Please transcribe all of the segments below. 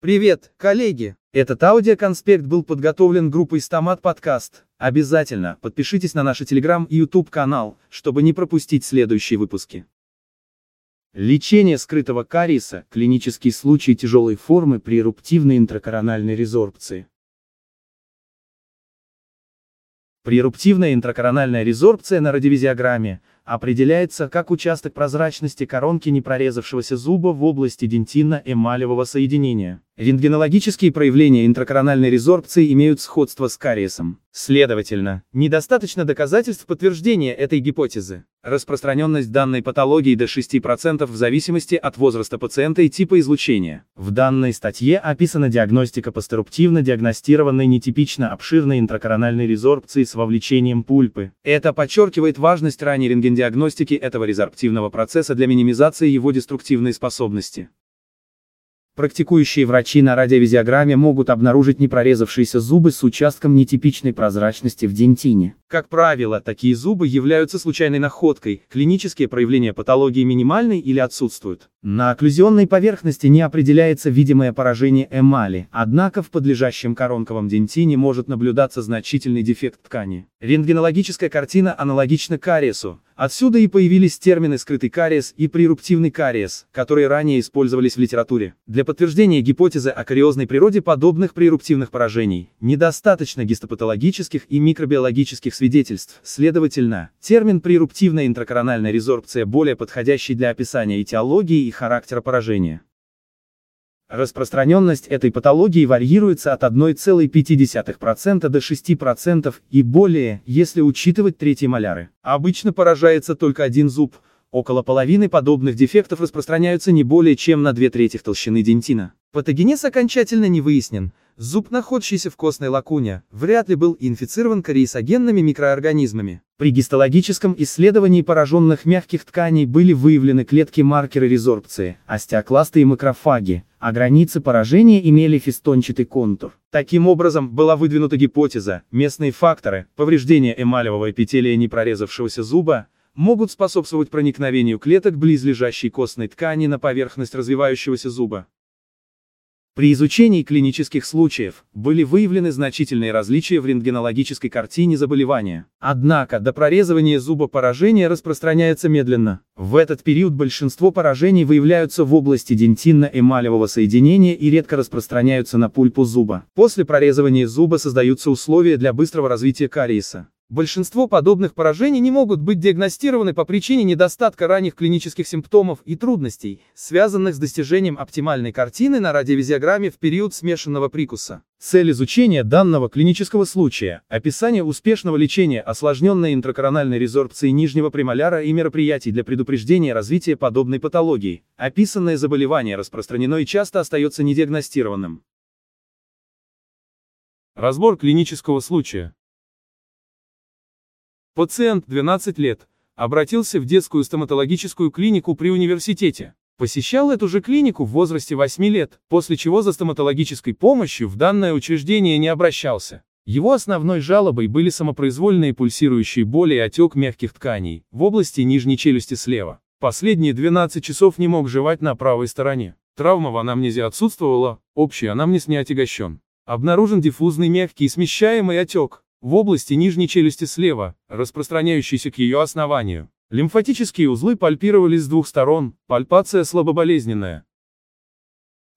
Привет, коллеги! Этот аудиоконспект был подготовлен группой Стомат Подкаст. Обязательно подпишитесь на наш Телеграм и YouTube канал, чтобы не пропустить следующие выпуски. Лечение скрытого кариеса – клинический случай тяжелой формы при эруптивной интракорональной резорбции. Приеруптивная интракорональная резорбция на радиовизиограмме определяется как участок прозрачности коронки непрорезавшегося зуба в области дентинно-эмалевого соединения. Рентгенологические проявления интракорональной резорбции имеют сходство с кариесом. Следовательно, недостаточно доказательств подтверждения этой гипотезы. Распространенность данной патологии до 6% в зависимости от возраста пациента и типа излучения. В данной статье описана диагностика постеруптивно диагностированной нетипично обширной интракорональной резорбции с вовлечением пульпы. Это подчеркивает важность ранней рентгендиагностики этого резорбтивного процесса для минимизации его деструктивной способности. Практикующие врачи на радиовизиограмме могут обнаружить непрорезавшиеся зубы с участком нетипичной прозрачности в дентине. Как правило, такие зубы являются случайной находкой, клинические проявления патологии минимальны или отсутствуют. На окклюзионной поверхности не определяется видимое поражение эмали, однако в подлежащем коронковом дентине может наблюдаться значительный дефект ткани. Рентгенологическая картина аналогична кариесу, Отсюда и появились термины «скрытый кариес» и «прируптивный кариес», которые ранее использовались в литературе. Для подтверждения гипотезы о кариозной природе подобных прируптивных поражений, недостаточно гистопатологических и микробиологических свидетельств. Следовательно, термин «прируптивная интракорональная резорбция» более подходящий для описания этиологии и характера поражения. Распространенность этой патологии варьируется от 1,5% до 6% и более, если учитывать третьи маляры. Обычно поражается только один зуб, около половины подобных дефектов распространяются не более чем на две трети толщины дентина. Патогенез окончательно не выяснен, Зуб, находящийся в костной лакуне, вряд ли был инфицирован кариесогенными микроорганизмами. При гистологическом исследовании пораженных мягких тканей были выявлены клетки-маркеры резорбции, остеокласты и макрофаги, а границы поражения имели фистончатый контур. Таким образом, была выдвинута гипотеза, местные факторы, повреждения эмалевого эпителия непрорезавшегося зуба, могут способствовать проникновению клеток близлежащей костной ткани на поверхность развивающегося зуба. При изучении клинических случаев были выявлены значительные различия в рентгенологической картине заболевания. Однако, до прорезывания зуба поражение распространяется медленно. В этот период большинство поражений выявляются в области дентинно-эмалевого соединения и редко распространяются на пульпу зуба. После прорезывания зуба создаются условия для быстрого развития кариеса. Большинство подобных поражений не могут быть диагностированы по причине недостатка ранних клинических симптомов и трудностей, связанных с достижением оптимальной картины на радиовизиограмме в период смешанного прикуса. Цель изучения данного клинического случая – описание успешного лечения осложненной интракорональной резорбции нижнего премоляра и мероприятий для предупреждения развития подобной патологии. Описанное заболевание распространено и часто остается недиагностированным. Разбор клинического случая. Пациент, 12 лет, обратился в детскую стоматологическую клинику при университете. Посещал эту же клинику в возрасте 8 лет, после чего за стоматологической помощью в данное учреждение не обращался. Его основной жалобой были самопроизвольные пульсирующие боли и отек мягких тканей, в области нижней челюсти слева. Последние 12 часов не мог жевать на правой стороне. Травма в анамнезе отсутствовала, общий анамнез не отягощен. Обнаружен диффузный мягкий смещаемый отек, в области нижней челюсти слева, распространяющийся к ее основанию. Лимфатические узлы пальпировались с двух сторон, пальпация слабоболезненная.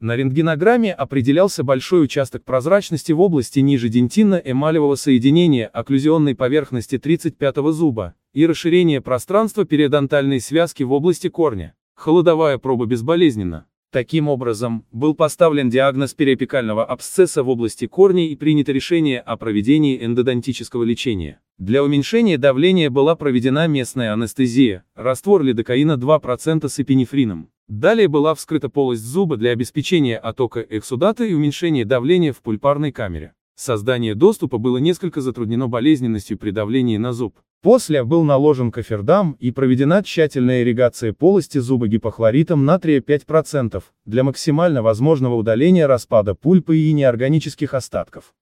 На рентгенограмме определялся большой участок прозрачности в области ниже дентинно-эмалевого соединения окклюзионной поверхности 35-го зуба и расширение пространства периодонтальной связки в области корня. Холодовая проба безболезненна. Таким образом, был поставлен диагноз периапикального абсцесса в области корней и принято решение о проведении эндодонтического лечения. Для уменьшения давления была проведена местная анестезия, раствор лидокаина 2% с эпинефрином. Далее была вскрыта полость зуба для обеспечения оттока эксудата и уменьшения давления в пульпарной камере. Создание доступа было несколько затруднено болезненностью при давлении на зуб. После был наложен кофердам и проведена тщательная ирригация полости зуба гипохлоритом натрия 5% для максимально возможного удаления распада пульпы и неорганических остатков.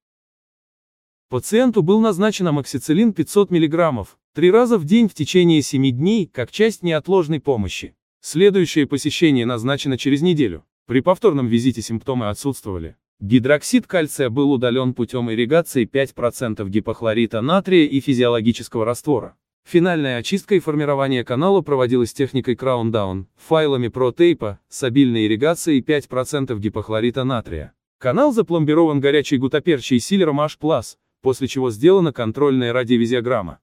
Пациенту был назначен амоксициллин 500 мг, три раза в день в течение 7 дней, как часть неотложной помощи. Следующее посещение назначено через неделю. При повторном визите симптомы отсутствовали. Гидроксид кальция был удален путем ирригации 5% гипохлорита натрия и физиологического раствора. Финальная очистка и формирование канала проводилась техникой Crown-Down, файлами ProTape, с обильной ирригацией 5% гипохлорита натрия. Канал запломбирован горячей гутаперчей силером H+, после чего сделана контрольная радиовизиограмма.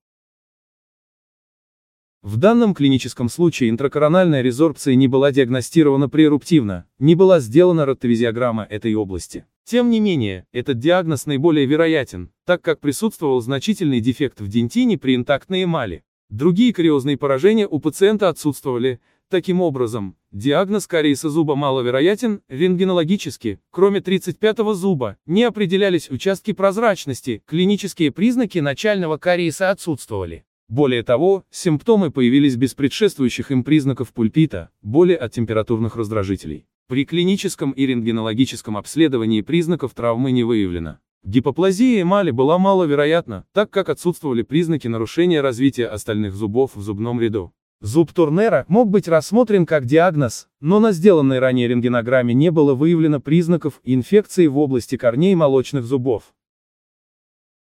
В данном клиническом случае интракорональная резорбция не была диагностирована преэруптивно, не была сделана ротовизиограмма этой области. Тем не менее, этот диагноз наиболее вероятен, так как присутствовал значительный дефект в дентине при интактной эмали. Другие кариозные поражения у пациента отсутствовали, Таким образом, диагноз кариеса зуба маловероятен, рентгенологически, кроме 35-го зуба, не определялись участки прозрачности, клинические признаки начального кариеса отсутствовали. Более того, симптомы появились без предшествующих им признаков пульпита, боли от температурных раздражителей. При клиническом и рентгенологическом обследовании признаков травмы не выявлено. Гипоплазия эмали была маловероятна, так как отсутствовали признаки нарушения развития остальных зубов в зубном ряду. Зуб Турнера мог быть рассмотрен как диагноз, но на сделанной ранее рентгенограмме не было выявлено признаков инфекции в области корней молочных зубов.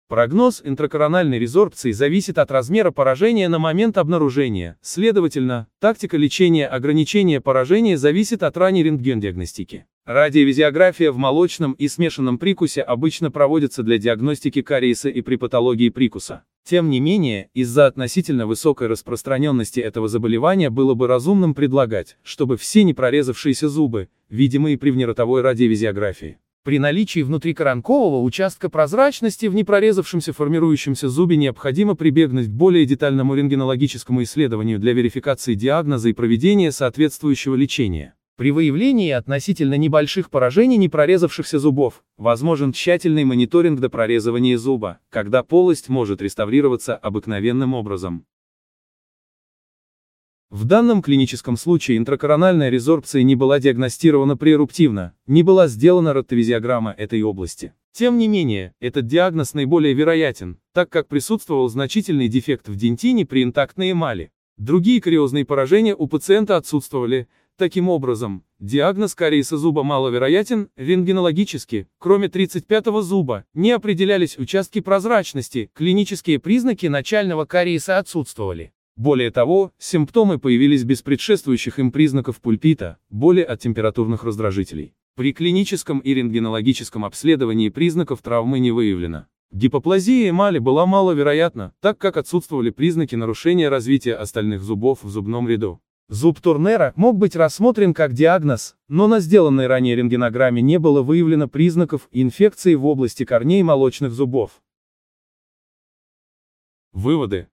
Прогноз интракорональной резорбции зависит от размера поражения на момент обнаружения, следовательно, тактика лечения ограничения поражения зависит от ранней рентгендиагностики. Радиовизиография в молочном и смешанном прикусе обычно проводится для диагностики кариеса и при патологии прикуса. Тем не менее, из-за относительно высокой распространенности этого заболевания было бы разумным предлагать, чтобы все непрорезавшиеся зубы, видимые при внеротовой радиовизиографии, при наличии внутрикоронкового участка прозрачности в непрорезавшемся формирующемся зубе необходимо прибегнуть к более детальному рентгенологическому исследованию для верификации диагноза и проведения соответствующего лечения. При выявлении относительно небольших поражений непрорезавшихся зубов, возможен тщательный мониторинг до прорезывания зуба, когда полость может реставрироваться обыкновенным образом. В данном клиническом случае интракорональная резорбция не была диагностирована преэруптивно, не была сделана ротовизиограмма этой области. Тем не менее, этот диагноз наиболее вероятен, так как присутствовал значительный дефект в дентине при интактной эмали. Другие кариозные поражения у пациента отсутствовали, Таким образом, диагноз кариеса зуба маловероятен, рентгенологически, кроме 35-го зуба, не определялись участки прозрачности, клинические признаки начального кариеса отсутствовали. Более того, симптомы появились без предшествующих им признаков пульпита, боли от температурных раздражителей. При клиническом и рентгенологическом обследовании признаков травмы не выявлено. Гипоплазия эмали была маловероятна, так как отсутствовали признаки нарушения развития остальных зубов в зубном ряду. Зуб Турнера мог быть рассмотрен как диагноз, но на сделанной ранее рентгенограмме не было выявлено признаков инфекции в области корней молочных зубов. Выводы.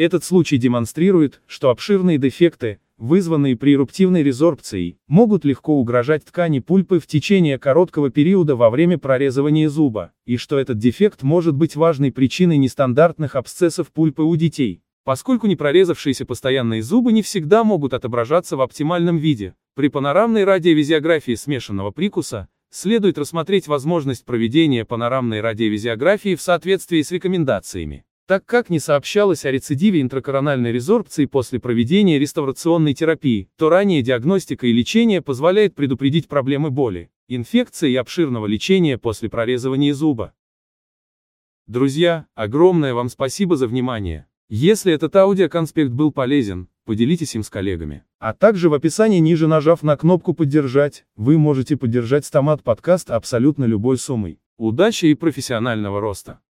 Этот случай демонстрирует, что обширные дефекты, вызванные при эруптивной резорбцией, могут легко угрожать ткани пульпы в течение короткого периода во время прорезывания зуба, и что этот дефект может быть важной причиной нестандартных абсцессов пульпы у детей. Поскольку непрорезавшиеся постоянные зубы не всегда могут отображаться в оптимальном виде, при панорамной радиовизиографии смешанного прикуса, следует рассмотреть возможность проведения панорамной радиовизиографии в соответствии с рекомендациями. Так как не сообщалось о рецидиве интракорональной резорбции после проведения реставрационной терапии, то ранняя диагностика и лечение позволяет предупредить проблемы боли, инфекции и обширного лечения после прорезывания зуба. Друзья, огромное вам спасибо за внимание. Если этот аудиоконспект был полезен, поделитесь им с коллегами. А также в описании ниже нажав на кнопку «Поддержать», вы можете поддержать Стомат подкаст абсолютно любой суммой. Удачи и профессионального роста!